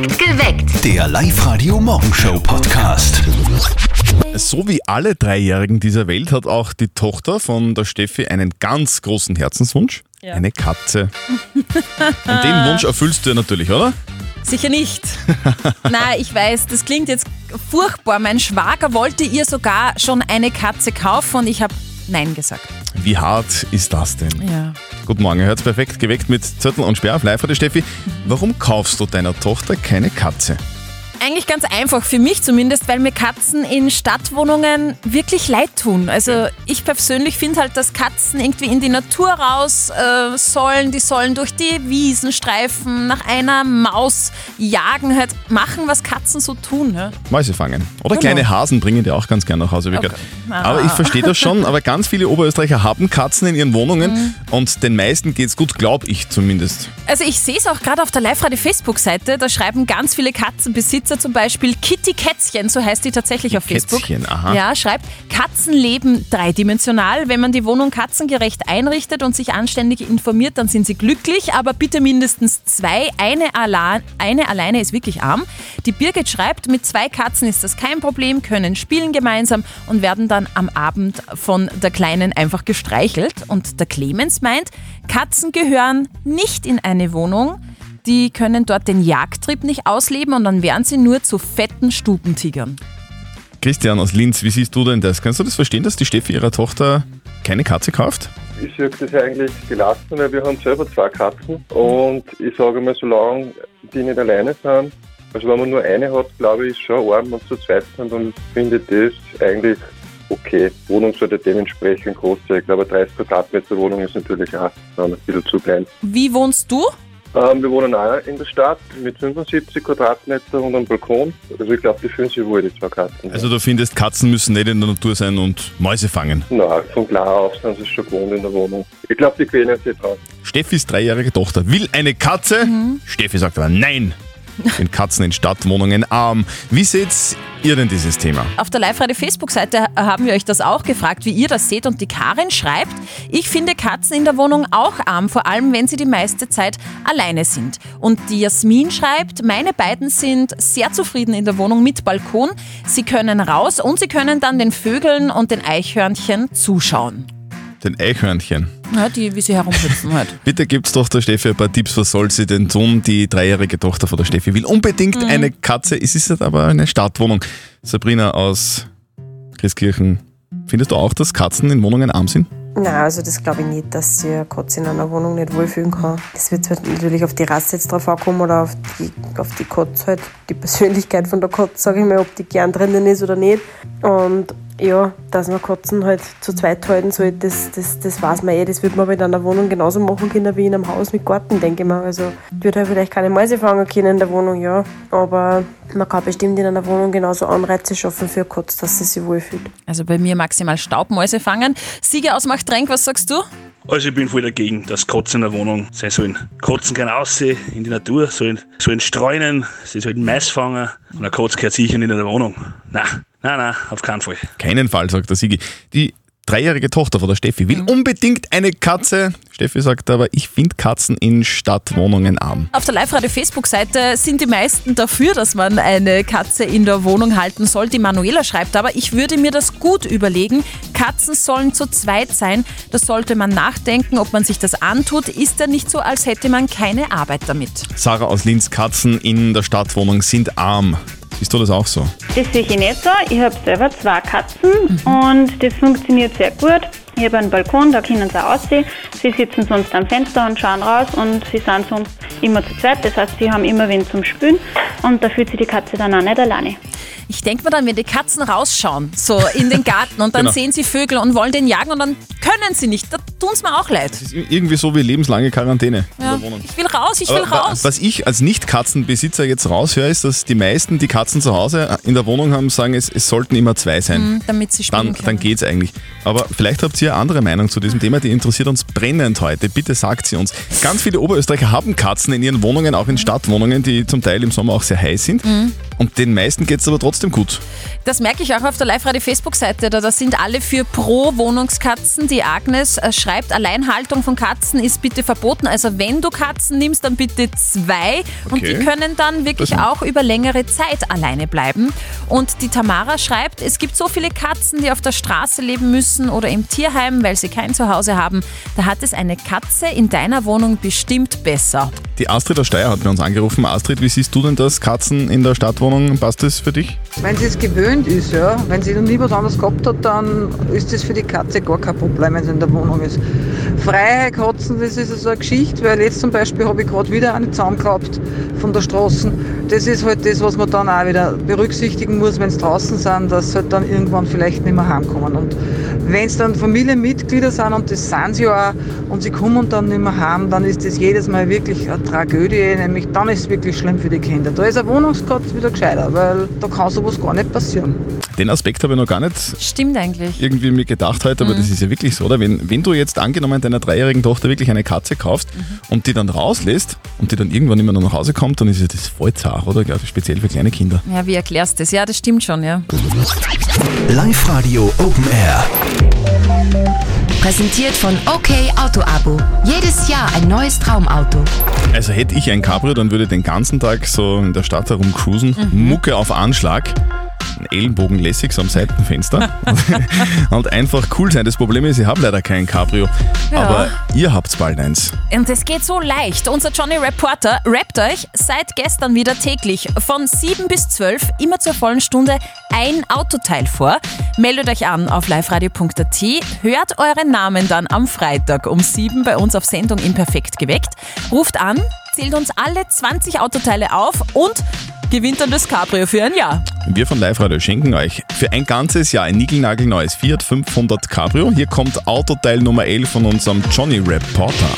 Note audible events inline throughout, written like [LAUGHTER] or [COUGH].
Geweckt. Der Live-Radio-Morgenshow-Podcast. So wie alle Dreijährigen dieser Welt hat auch die Tochter von der Steffi einen ganz großen Herzenswunsch. Ja. Eine Katze. Und den Wunsch erfüllst du ja natürlich, oder? Sicher nicht. Nein, ich weiß, das klingt jetzt furchtbar. Mein Schwager wollte ihr sogar schon eine Katze kaufen und ich habe Nein gesagt. Wie hart ist das denn? Ja. Guten Morgen, hört's perfekt geweckt mit Zettel und Sperr auf live Steffi. Warum kaufst du deiner Tochter keine Katze? Eigentlich ganz einfach, für mich zumindest, weil mir Katzen in Stadtwohnungen wirklich leid tun. Also ich persönlich finde halt, dass Katzen irgendwie in die Natur raus äh, sollen. Die sollen durch die Wiesen streifen, nach einer Maus jagen, halt machen, was Katzen so tun. Ja? Mäuse fangen. Oder Genau. kleine Hasen bringen die auch ganz gerne nach Hause. wie Okay. Ah. Aber ich verstehe das schon, aber ganz viele Oberösterreicher haben Katzen in ihren Wohnungen Mhm. und den meisten geht's gut, glaube ich zumindest. Also ich sehe es auch gerade auf der Live-Radio-Facebook-Seite, da schreiben ganz viele Katzenbesitzer zum Beispiel Kitty Kätzchen, so heißt die tatsächlich auf Facebook. Kätzchen, aha. Ja, schreibt, Katzen leben dreidimensional. Wenn man die Wohnung katzengerecht einrichtet und sich anständig informiert, dann sind sie glücklich, aber bitte mindestens zwei. Eine, ala eine alleine ist wirklich arm. Die Birgit schreibt, mit zwei Katzen ist das kein Problem, können spielen gemeinsam und werden dann am Abend von der Kleinen einfach gestreichelt. Und der Clemens meint, Katzen gehören nicht in eine Wohnung. Die können dort den Jagdtrieb nicht ausleben und dann werden sie nur zu fetten Stubentigern. Christian aus Linz, wie siehst du denn das? Kannst du das verstehen, dass die Steffi ihrer Tochter keine Katze kauft? Ich sehe das ja eigentlich gelassen, weil wir haben selber zwei Katzen und ich sage mal, solange die nicht alleine sind, also wenn man nur eine hat, glaube ich, ist schon arm und zu zweit sind, dann finde ich das eigentlich okay. Wohnung sollte dementsprechend groß sein. Ich glaube, 30 Quadratmeter Wohnung ist natürlich auch ein bisschen zu klein. Wie wohnst du? Ähm, wir wohnen auch in der Stadt mit 75 Quadratmeter und einem Balkon. Also ich glaube, die fühlen sich wohl, die zwei Katzen. Also du findest, Katzen müssen nicht in der Natur sein und Mäuse fangen. Nein, von klar auf sind sie schon gewohnt in der Wohnung. Ich glaube, die gewöhnen sich dran. Steffis dreijährige Tochter will eine Katze. Steffi sagt aber nein. Sind Katzen in Stadtwohnungen arm. Wie seht ihr denn dieses Thema? Auf der Live-Radio-Facebook-Seite haben wir euch das auch gefragt, wie ihr das seht. Und die Karin schreibt, ich finde Katzen in der Wohnung auch arm, vor allem wenn sie die meiste Zeit alleine sind. Und die Jasmin schreibt, meine beiden sind sehr zufrieden in der Wohnung mit Balkon. Sie können raus und sie können dann den Vögeln und den Eichhörnchen zuschauen. Den Eichhörnchen. Ja, die, wie sie herumhüpfen halt. [LAUGHS] Bitte gibt's doch der Steffi ein paar Tipps, was soll sie denn tun? Die dreijährige Tochter von der Steffi will unbedingt eine Katze. Es ist halt aber eine Stadtwohnung. Sabrina aus Christkirchen, findest du auch, dass Katzen in Wohnungen arm sind? Nein, also das glaube ich nicht, dass sich eine Katze in einer Wohnung nicht wohlfühlen kann. Das wird halt natürlich auf die Rasse jetzt drauf ankommen oder auf die, auf die Katze halt, die Persönlichkeit von der Katze, sage ich mal, ob die gern drinnen ist oder nicht. Und ja, dass man Katzen halt zu zweit halten soll, das, das, das weiß man eh. Das wird man aber in einer Wohnung genauso machen können wie in einem Haus mit Garten, denke ich mal. Also ich würde halt vielleicht keine Mäuse fangen können in der Wohnung, ja. Aber man kann bestimmt in einer Wohnung genauso Anreize schaffen für Katze, dass sie sich wohlfühlt. Also bei mir maximal Staubmäuse fangen. Sieger aus Machtrenk, was sagst du? Also ich bin voll dagegen, dass Katzen in der Wohnung sein sollen. Katzen gehen raus in die Natur, sollen, sollen streunen, sie sollen Mais fangen und eine Katze gehört sicher nicht in der Wohnung. Nein, nein, nein, auf keinen Fall. Keinen Fall, sagt der Sigi. Die dreijährige Tochter von der Steffi will unbedingt eine Katze. Steffi sagt aber, ich finde Katzen in Stadtwohnungen arm. Auf der Live-Radio-Facebook-Seite sind die meisten dafür, dass man eine Katze in der Wohnung halten soll. Die Manuela schreibt aber, ich würde mir das gut überlegen. Katzen sollen zu zweit sein. Da sollte man nachdenken, ob man sich das antut. Ist ja nicht so, als hätte man keine Arbeit damit. Sarah aus Linz, Katzen in der Stadtwohnung sind arm. Siehst du das auch so? Das sehe ich nicht so. Ich habe selber zwei Katzen und das funktioniert sehr gut. Ich habe einen Balkon, da können sie auch aussehen. Sie sitzen sonst am Fenster und schauen raus und sie sind sonst immer zu zweit. Das heißt, sie haben immer wen zum Spülen und da fühlt sich die Katze dann auch nicht alleine. Ich denke mir dann, wenn die Katzen rausschauen, so in den Garten und dann Genau. sehen sie Vögel und wollen den jagen und dann können sie nicht. Da tun es mir auch leid. Das ist irgendwie so wie lebenslange Quarantäne in Ja, der Wohnung. ich will raus, ich will Aber wa- raus. Was ich als Nicht-Katzenbesitzer jetzt raushöre, ist, dass die meisten, die Katzen zu Hause in der Wohnung haben, sagen, es, es sollten immer zwei sein. Mhm, damit sie spielen Dann, können. dann geht's eigentlich. Aber vielleicht habt ihr eine andere Meinung zu diesem Thema, die interessiert uns brennend heute. Bitte sagt sie uns. Ganz viele Oberösterreicher haben Katzen in ihren Wohnungen, auch in Stadtwohnungen, die zum Teil im Sommer auch sehr heiß sind. Mhm. Und den meisten geht's aber trotzdem gut. Das merke ich auch auf der Live-Radio-Facebook-Seite. Da, da sind alle für Pro-Wohnungskatzen. Die die Agnes äh, schreibt, Alleinhaltung von Katzen ist bitte verboten. Also wenn du Katzen nimmst, dann bitte zwei. Und Okay. die können dann wirklich Das- auch über längere Zeit alleine bleiben. Und die Tamara schreibt, es gibt so viele Katzen, die auf der Straße leben müssen oder im Tierheim, weil sie kein Zuhause haben. Da hat es eine Katze in deiner Wohnung bestimmt besser. Die Astrid aus Steyr hat bei uns angerufen. Astrid, wie siehst du denn das? Katzen in der Stadtwohnung, passt das für dich? Wenn sie es gewöhnt ist, ja, wenn sie noch nie was anderes gehabt hat, dann ist das für die Katze gar kein Problem, wenn sie in der Wohnung ist. Freie Katzen, das ist so eine Geschichte, weil jetzt zum Beispiel habe ich gerade wieder eine zusammengeklappt von der Straße. Das ist halt das, was man dann auch wieder berücksichtigen muss, wenn sie draußen sind, dass sie halt dann irgendwann vielleicht nicht mehr heimkommen. Und wenn es dann Familienmitglieder sind, und das sind sie ja auch, und sie kommen dann nicht mehr heim, dann ist das jedes Mal wirklich eine Tragödie, nämlich dann ist es wirklich schlimm für die Kinder. Da ist ein Wohnungskatz wieder gescheiter, weil da kann sowas gar nicht passieren. Den Aspekt habe ich noch gar nicht Stimmt eigentlich. irgendwie mir gedacht heute, aber das ist ja wirklich so, oder? Wenn, wenn du jetzt angenommen deiner dreijährigen Tochter wirklich eine Katze kaufst und die dann rauslässt und die dann irgendwann nicht mehr nach Hause kommt, dann ist ja das voll zart, oder? Glaube ich, speziell für kleine Kinder. Ja, wie erklärst du das? Ja, das stimmt schon, ja. Live-Radio Open Air. Präsentiert von OK Auto Abo. Jedes Jahr ein neues Traumauto. Also hätte ich ein Cabrio, dann würde ich den ganzen Tag so in der Stadt herumcruisen, Mucke auf Anschlag, Ellenbogen lässig so am Seitenfenster [LAUGHS] und einfach cool sein. Das Problem ist, ich habe leider kein Cabrio, Ja. aber ihr habt bald eins. Und es geht so leicht. Unser Johnny Reporter rappt euch seit gestern wieder täglich von 7 bis 12 immer zur vollen Stunde ein Autoteil vor. Meldet euch an auf liveradio.at, hört euren Namen dann am Freitag um 7 bei uns auf Sendung in Perfekt geweckt, ruft an, zählt uns alle 20 Autoteile auf und gewinnt dann das Cabrio für ein Jahr. Wir von Live Radio schenken euch für ein ganzes Jahr ein niegelnagelneues Fiat 500 Cabrio. Hier kommt Autoteil Nummer 11 von unserem Johnny Reporter.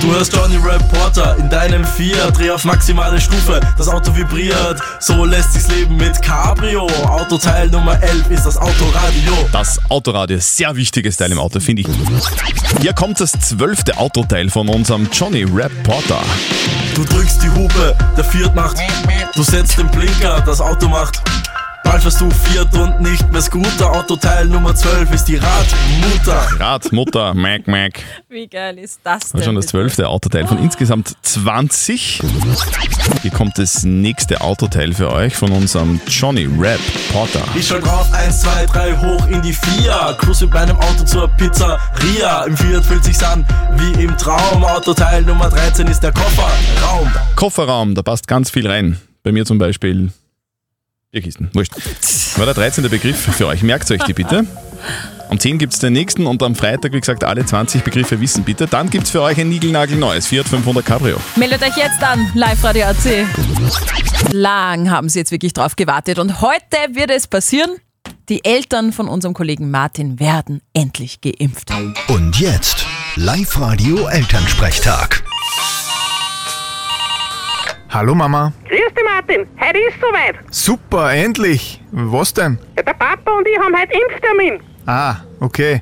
Du hörst Johnny Reporter in deinem Fiat, dreh auf maximale Stufe, das Auto vibriert, so lässt sich's leben mit Cabrio. Autoteil Nummer 11 ist das Autoradio. Das Autoradio, sehr wichtiges Teil im Auto, finde ich. Hier kommt das zwölfte Autoteil von unserem Johnny Reporter. Du drückst die Hupe, der Fiat macht, du setzt den Blinker, das Auto macht. Bald fährst du Fiat und nicht mehr Scooter. Autoteil Nummer 12 ist die Radmutter. Radmutter, Mac Mac. Wie geil ist das Das war schon das zwölfte Autoteil von insgesamt 20. Hier kommt das nächste Autoteil für euch von unserem Johnny Reporter. Ich schau drauf, 1, 2, 3, hoch in die 4. Cruise mit meinem Auto zur Pizzeria. Im Fiat fühlt sich's an wie im Traum. Autoteil Nummer 13 ist der Kofferraum. Kofferraum, da passt ganz viel rein. Bei mir zum Beispiel Bierkisten. Wurscht. War der 13. Begriff für euch. Merkt euch die bitte. Um 10 gibt es den nächsten und am Freitag, wie gesagt, alle 20 Begriffe wissen bitte. Dann gibt es für euch ein Niegelnagelneues Fiat 500 Cabrio. Meldet euch jetzt an, Live Radio AC. Lang haben sie jetzt wirklich drauf gewartet und heute wird es passieren. Die Eltern von unserem Kollegen Martin werden endlich geimpft. Und jetzt Live-Radio Elternsprechtag. Hallo Mama. Grüß dich, Martin. Heute ist soweit. Super, endlich. Was denn? Ja, der Papa und ich haben heute Impftermin. Ah, okay.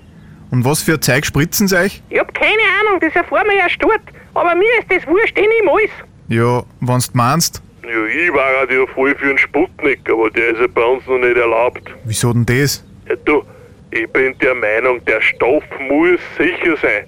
Und was für ein Zeug spritzen sie euch? Ich hab keine Ahnung, das erfahren wir ja dort. Aber mir ist das wurscht, ich nehme alles. Ja, wenn's du meinst. Ja, ich war halt ja voll für einen Sputnik, aber der ist ja bei uns noch nicht erlaubt. Wieso denn das? Ja, du, ich bin der Meinung, der Stoff muss sicher sein.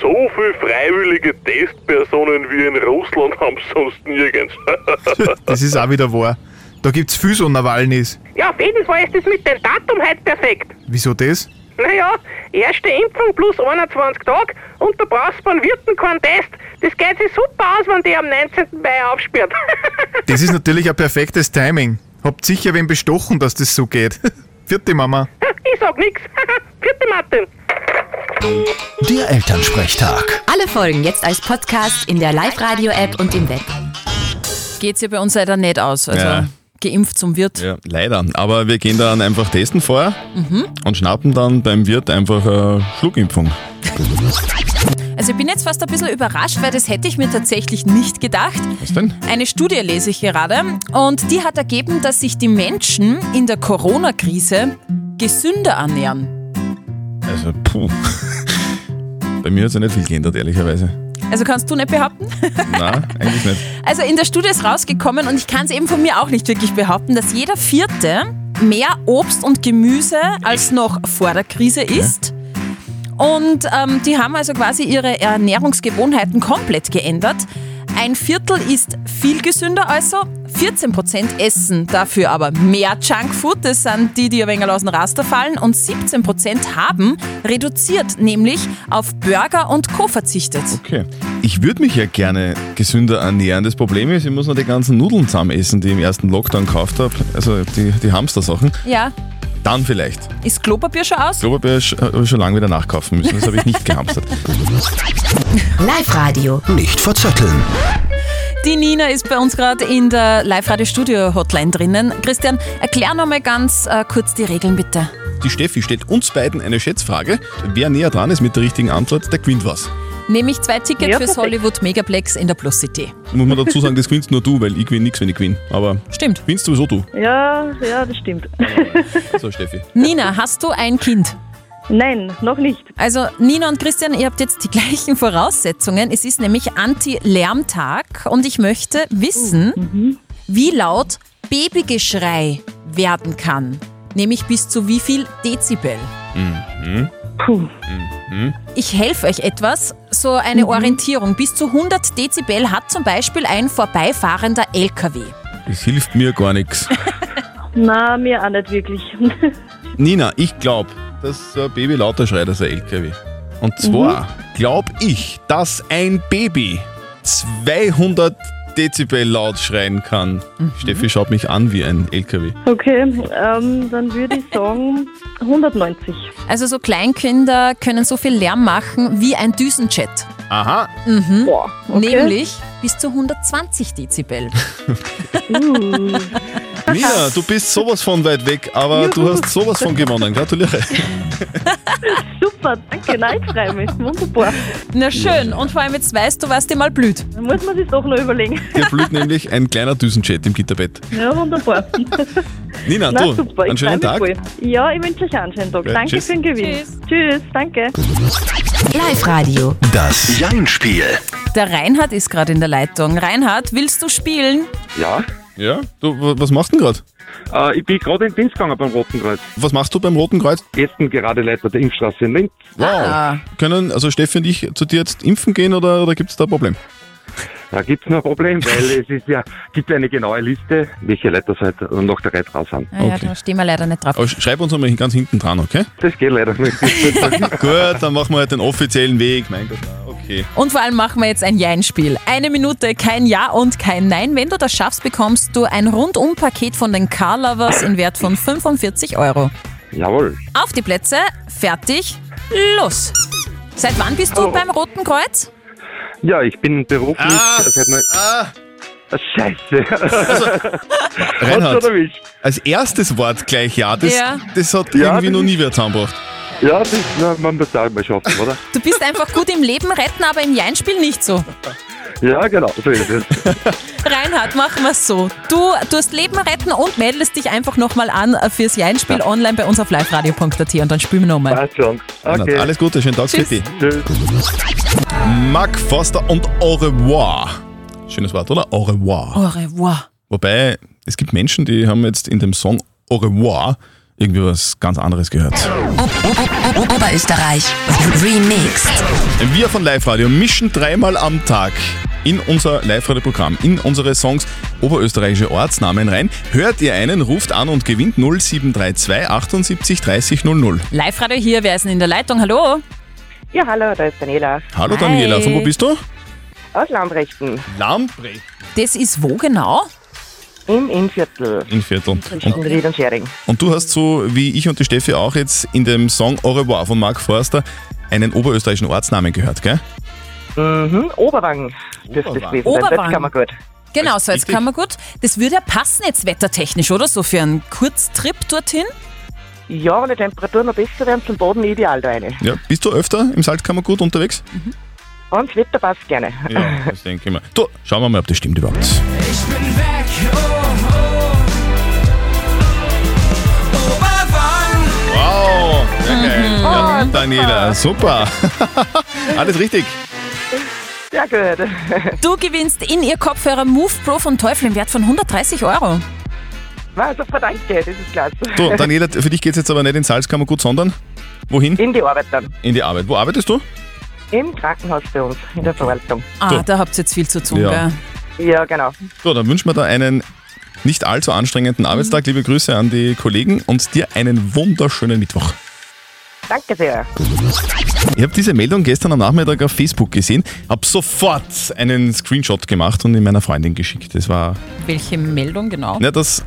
So viel freiwillige Testpersonen wie in Russland [LAUGHS] haben sonst nirgends. [LAUGHS] Das ist auch wieder wahr. Da gibt's viel so Nawalnys. Ja, auf jeden Fall ist das mit dem Datum heute perfekt. Wieso das? Naja, erste Impfung plus 21 Tage und du brauchst beim Wirten keinen Test. Das geht sich super aus, wenn die am 19. Mai aufsperrt. [LAUGHS] Das ist natürlich ein perfektes Timing. Habt sicher wen bestochen, dass das so geht. Vierte Mama. [LAUGHS] ich sag nix. [LAUGHS] Vierte Martin. Der Elternsprechtag. Alle Folgen jetzt als Podcast in der Live-Radio-App und im Web. Geht's ja bei uns leider nicht aus. Also Ja. Geimpft zum Wirt. Ja, leider. Aber wir gehen dann einfach testen vorher und schnappen dann beim Wirt einfach eine Schluckimpfung. Also ich bin jetzt fast ein bisschen überrascht, weil das hätte ich mir tatsächlich nicht gedacht. Was denn? Eine Studie lese ich gerade und die hat ergeben, dass sich die Menschen in der Corona-Krise gesünder ernähren. Also, puh. Bei mir hat sich nicht viel geändert, ehrlicherweise. Also kannst du nicht behaupten? [LAUGHS] Nein, eigentlich nicht. Also in der Studie ist rausgekommen und ich kann es eben von mir auch nicht wirklich behaupten, dass jeder Vierte mehr Obst und Gemüse als noch vor der Krise isst. Und ähm, die haben also quasi ihre Ernährungsgewohnheiten komplett geändert. Ein Viertel ist viel gesünder also, 14% essen dafür aber mehr Junkfood, das sind die, die ein wenig aus dem Raster fallen, und 17% haben reduziert, nämlich auf Burger und Co. verzichtet. Okay. Ich würde mich ja gerne gesünder ernähren. Das Problem ist, ich muss noch die ganzen Nudeln zusammen essen, die ich im ersten Lockdown gekauft habe. Also die, die Hamster-Sachen. Ja, Dann vielleicht. ist Klopapier schon aus? Klopapier sch- habe ich schon lange wieder nachkaufen müssen. Das habe ich nicht gehamstert. [LAUGHS] Live-Radio. Nicht verzetteln. Die Nina ist bei uns gerade in der Live-Radio-Studio-Hotline drinnen. Christian, erklär noch mal ganz äh, kurz die Regeln bitte. Die Steffi stellt uns beiden eine Schätzfrage. Wer näher dran ist mit der richtigen Antwort, der gewinnt was. Nämlich zwei Tickets Ja, fürs perfekt. Hollywood Megaplex in der Plus City. Muss man dazu sagen, das gewinnst nur du, weil ich gewinne nichts, wenn ich gewinne. Aber Stimmt. gewinnst sowieso du. Ja, ja, das stimmt. So, Steffi. [LAUGHS] Nina, hast du ein Kind? Nein, noch nicht. Also Nina und Christian, ihr habt jetzt die [LAUGHS] gleichen Voraussetzungen. Es ist nämlich Anti-Lärmtag und ich möchte wissen, wie laut Babygeschrei werden kann. Nämlich bis zu wie viel Dezibel. Mhm. Puh. Ich helfe euch etwas, so eine Orientierung. Bis zu 100 Dezibel hat zum Beispiel ein vorbeifahrender LKW. Das hilft mir gar nichts. [LAUGHS] Na, mir auch nicht wirklich. [LAUGHS] Nina, ich glaube, dass so ein Baby lauter schreit als ein LKW. Und zwar glaube ich, dass ein Baby 200 Dezibel laut schreien kann. Steffi schaut mich an wie ein LKW. Okay, ähm, dann würde ich sagen 190. Also so Kleinkinder können so viel Lärm machen wie ein Düsenjet. Aha. Mhm. Boah, okay. Nämlich bis zu 120 Dezibel. [LAUGHS] [LAUGHS] Uh, Nina, du bist sowas von weit weg, aber du hast sowas von gewonnen. Gratuliere. [LAUGHS] super, danke, nein, ich freue mich. Wunderbar. Na schön, und vor allem jetzt weißt du, was dir mal blüht. Dann muss man sich doch noch überlegen. Hier blüht nämlich ein kleiner Düsenjet im Gitterbett. Ja, wunderbar. Nina, Na du, super, einen ich schönen Tag. voll. Ja, ich wünsche euch einen schönen Tag. Ja, danke tschüss. für den Gewinn. Tschüss. Tschüss, danke. Live-Radio. Das Jein-Spiel. Der Reinhard ist gerade in der Leitung. Reinhard, willst du spielen? Ja, Ja, du, wa- was machst du denn gerade? äh, ich bin gerade in den Dienst gegangen beim Roten Kreuz. Was machst du beim Roten Kreuz? Essen gerade Leiter der Impfstraße in Linz. Wow. Ah. Können also Steffi und ich zu dir jetzt impfen gehen oder, oder gibt es da ein Problem? Da gibt es noch ein Problem, weil es ist ja, gibt ja eine genaue Liste, welche Leiter seit nach der Reihe draus sind. Ah, ja, Okay. da stehen wir leider nicht drauf. Aber sch- schreib uns einmal ganz hinten dran, okay? Das geht leider nicht. [LAUGHS] [LAUGHS] Gut, dann machen wir halt den offiziellen Weg. Mein Gott, okay. Und vor allem machen wir jetzt ein Jein-Spiel. Eine Minute, kein Ja und kein Nein. Wenn du das schaffst, bekommst du ein Rundum-Paket von den Car Lovers in Wert von 45 Euro. Jawohl. Auf die Plätze, fertig, los! Seit wann bist du Oh. beim Roten Kreuz? Ja, ich bin beruflich Ah, seit mal. ah, Ah, Scheiße. [LAUGHS] Hat's Reinhard, als erstes Wort gleich Ja, das, Ja. das hat Ja, irgendwie das noch nie wer zusammengebracht. Ja, das, na, man muss auch mal schaffen, oder? [LAUGHS] Du bist einfach gut im Leben retten, aber im Jein-Spiel nicht so. Ja, genau, so ist es. [LAUGHS] Reinhard, machen wir es so. Du tust Leben retten und meldest dich einfach nochmal an fürs Jein-Spiel online bei uns auf liveradio.at und dann spielen wir nochmal. Passt schon. Reinhard, Okay. Alles Gute, schönen Tag für Tschüss. dich. Tschüss. Mark Foster und Au revoir. Schönes Wort, oder? Au revoir. Au revoir. Wobei, es gibt Menschen, die haben jetzt in dem Song Au revoir irgendwie was ganz anderes gehört. Oberösterreich. Remixed. Wir von Live Radio mischen dreimal am Tag in unser Live-Radio-Programm, in unsere Songs oberösterreichische Ortsnamen rein. Hört ihr einen, ruft an und gewinnt 0732 78 30 00. Live-Radio hier, wer ist denn in der Leitung? Hallo? Ja, hallo, da ist Daniela Hallo Hi. Daniela, von wo bist du? aus Lambrechten Lamprecht. Das ist wo genau? im Innviertel In Viertel. zwischen Und, Ried und Schering. und du hast so, wie ich und die Steffi auch jetzt in dem Song Au revoir von Mark Forster einen oberösterreichischen Ortsnamen gehört, gell? Mhm, Oberwang dürfte es Oberwang. gewesen sein. Oberwang. Das kann man gut. Genau, so jetzt kann man gut. Das würde ja passen jetzt wettertechnisch, oder? So für einen Kurztrip dorthin. Ja, wenn die Temperaturen noch besser werden, zum Boden ideal da rein. Ja, bist du öfter im Salzkammergut unterwegs? Und das Wetter passt gerne. Ja, das denke ich mir. Du, schauen wir mal, ob das stimmt überhaupt. Wow, sehr geil. Ja, Daniela, super. [LAUGHS] Alles richtig. Ja, gut. Du gewinnst in ihr Kopfhörer Move Pro von Teufel im Wert von 130 Euro. Super, danke, das ist klasse. Du, [LAUGHS] Daniela, für dich geht es jetzt aber nicht ins Salzkammergut, sondern Wohin? In die Arbeit dann. In die Arbeit. Wo arbeitest du? Im Krankenhaus bei uns, in der Verwaltung. Ah, da habt ihr jetzt viel zu tun, Ja. gell? Ja, genau. So, dann wünschen wir da einen nicht allzu anstrengenden Arbeitstag. Liebe Grüße an die Kollegen und dir einen wunderschönen Mittwoch. Danke sehr. Ich habe diese Meldung gestern am Nachmittag auf Facebook gesehen, habe sofort einen Screenshot gemacht und in meiner Freundin geschickt. Das war, Welche Meldung genau? ja, dass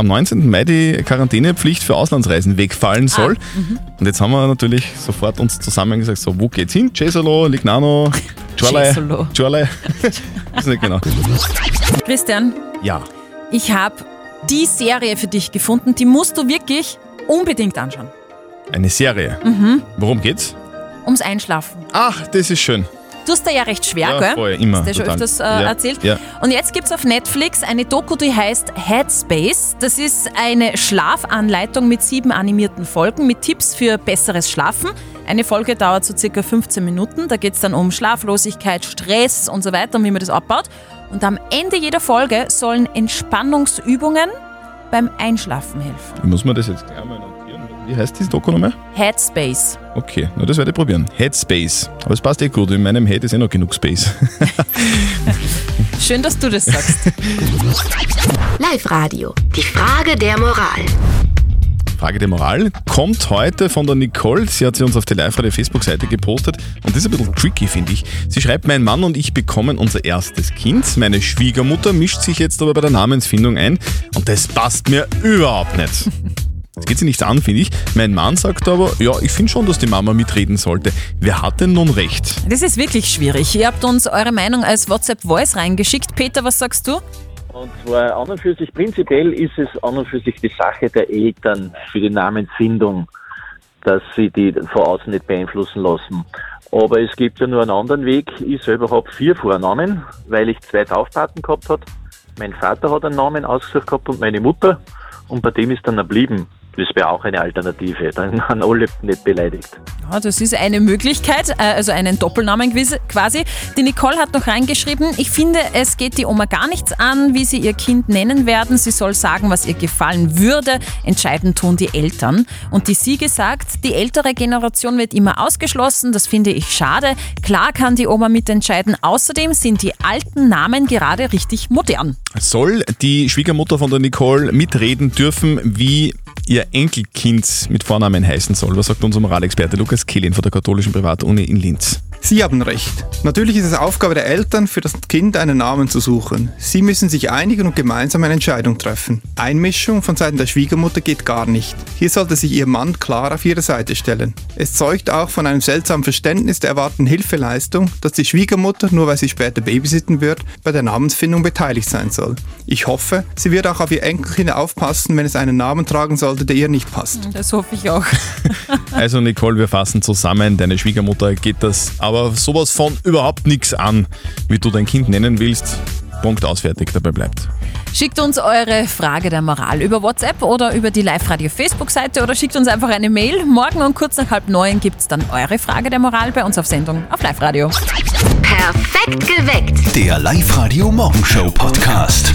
am 19. Mai die Quarantänepflicht für Auslandsreisen wegfallen soll. mhm. Und jetzt haben wir natürlich sofort uns zusammen gesagt, so, wo geht's hin? Cesolo, Lignano, [LAUGHS] Chorley, Cesolo. Chorley. [LAUGHS] Ist nicht genau. Christian, Ja. ich habe die Serie für dich gefunden, die musst du wirklich unbedingt anschauen. Eine Serie. Mhm. Worum geht's? Ums Einschlafen. Ach, das ist schön. Du hast da ja recht schwer, Ja, gell? voll, immer, Hast du ja schon öfters äh, Ja, erzählt. ja. Und jetzt gibt es auf Netflix eine Doku, die heißt Headspace. Das ist eine Schlafanleitung mit sieben animierten Folgen mit Tipps für besseres Schlafen. Eine Folge dauert so circa 15 Minuten. Da geht es dann um Schlaflosigkeit, Stress und so weiter und wie man das abbaut. Und am Ende jeder Folge sollen Entspannungsübungen beim Einschlafen helfen. Ich muss mir das jetzt notieren. Wie heißt diese Doku nochmal? Headspace. Okay, na, das werde ich probieren. Headspace. Aber es passt eh gut. In meinem Head ist eh noch genug Space. [LAUGHS] Schön, dass du das sagst. [LAUGHS] Live-Radio. Die Frage der Moral. Frage der Moral kommt heute von der Nicole. Sie hat sie uns auf die live Facebook-Seite gepostet und das ist ein bisschen tricky, finde ich. Sie schreibt, mein Mann und ich bekommen unser erstes Kind. Meine Schwiegermutter mischt sich jetzt aber bei der Namensfindung ein und das passt mir überhaupt nicht. Das geht sie nichts an, finde ich. Mein Mann sagt aber, ja, ich finde schon, dass die Mama mitreden sollte. Wer hat denn nun recht? Das ist wirklich schwierig. Ihr habt uns eure Meinung als WhatsApp-Voice reingeschickt. Peter, was sagst du? Und zwar an und für sich, prinzipiell ist es an und für sich die Sache der Eltern für die Namensfindung, dass sie die von außen nicht beeinflussen lassen. Aber es gibt ja nur einen anderen Weg. Ich selber habe vier Vornamen, weil ich zwei Taufpaten gehabt habe. Mein Vater hat einen Namen ausgesucht gehabt und meine Mutter. Und bei dem ist dann erblieben. Das wäre auch eine Alternative. Dann [LAUGHS] waren alle nicht beleidigt. Ja, das ist eine Möglichkeit, äh, also einen Doppelnamen quasi. Die Nicole hat noch reingeschrieben, ich finde, es geht die Oma gar nichts an, wie sie ihr Kind nennen werden. Sie soll sagen, was ihr gefallen würde. Entscheiden tun die Eltern. Und die Siege sagt, die ältere Generation wird immer ausgeschlossen. Das finde ich schade. Klar kann die Oma mitentscheiden. Außerdem sind die alten Namen gerade richtig modern. Soll die Schwiegermutter von der Nicole mitreden dürfen, wie ihr Enkelkind mit Vornamen heißen soll? Was sagt unser Moralexperte Lukas Kehlin von der katholischen Privatuni in Linz? Sie haben recht. Natürlich ist es Aufgabe der Eltern, für das Kind einen Namen zu suchen. Sie müssen sich einigen und gemeinsam eine Entscheidung treffen. Einmischung von Seiten der Schwiegermutter geht gar nicht. Hier sollte sich ihr Mann klar auf ihre Seite stellen. Es zeugt auch von einem seltsamen Verständnis der erwarteten Hilfeleistung, dass die Schwiegermutter, nur weil sie später babysitten wird, bei der Namensfindung beteiligt sein soll. Ich hoffe, sie wird auch auf ihr Enkelkind aufpassen, wenn es einen Namen tragen sollte, der ihr nicht passt. Das hoffe ich auch. Also Nicole, wir fassen zusammen. Deine Schwiegermutter geht das aber sowas von überhaupt nichts an, wie du dein Kind nennen willst. Punkt ausfertig, dabei bleibt. Schickt uns eure Frage der Moral über WhatsApp oder über die Live-Radio-Facebook-Seite oder schickt uns einfach eine Mail. Morgen um kurz nach halb neun gibt es dann eure Frage der Moral bei uns auf Sendung auf Live-Radio. Perfekt geweckt. Der Live-Radio Morgenshow Podcast.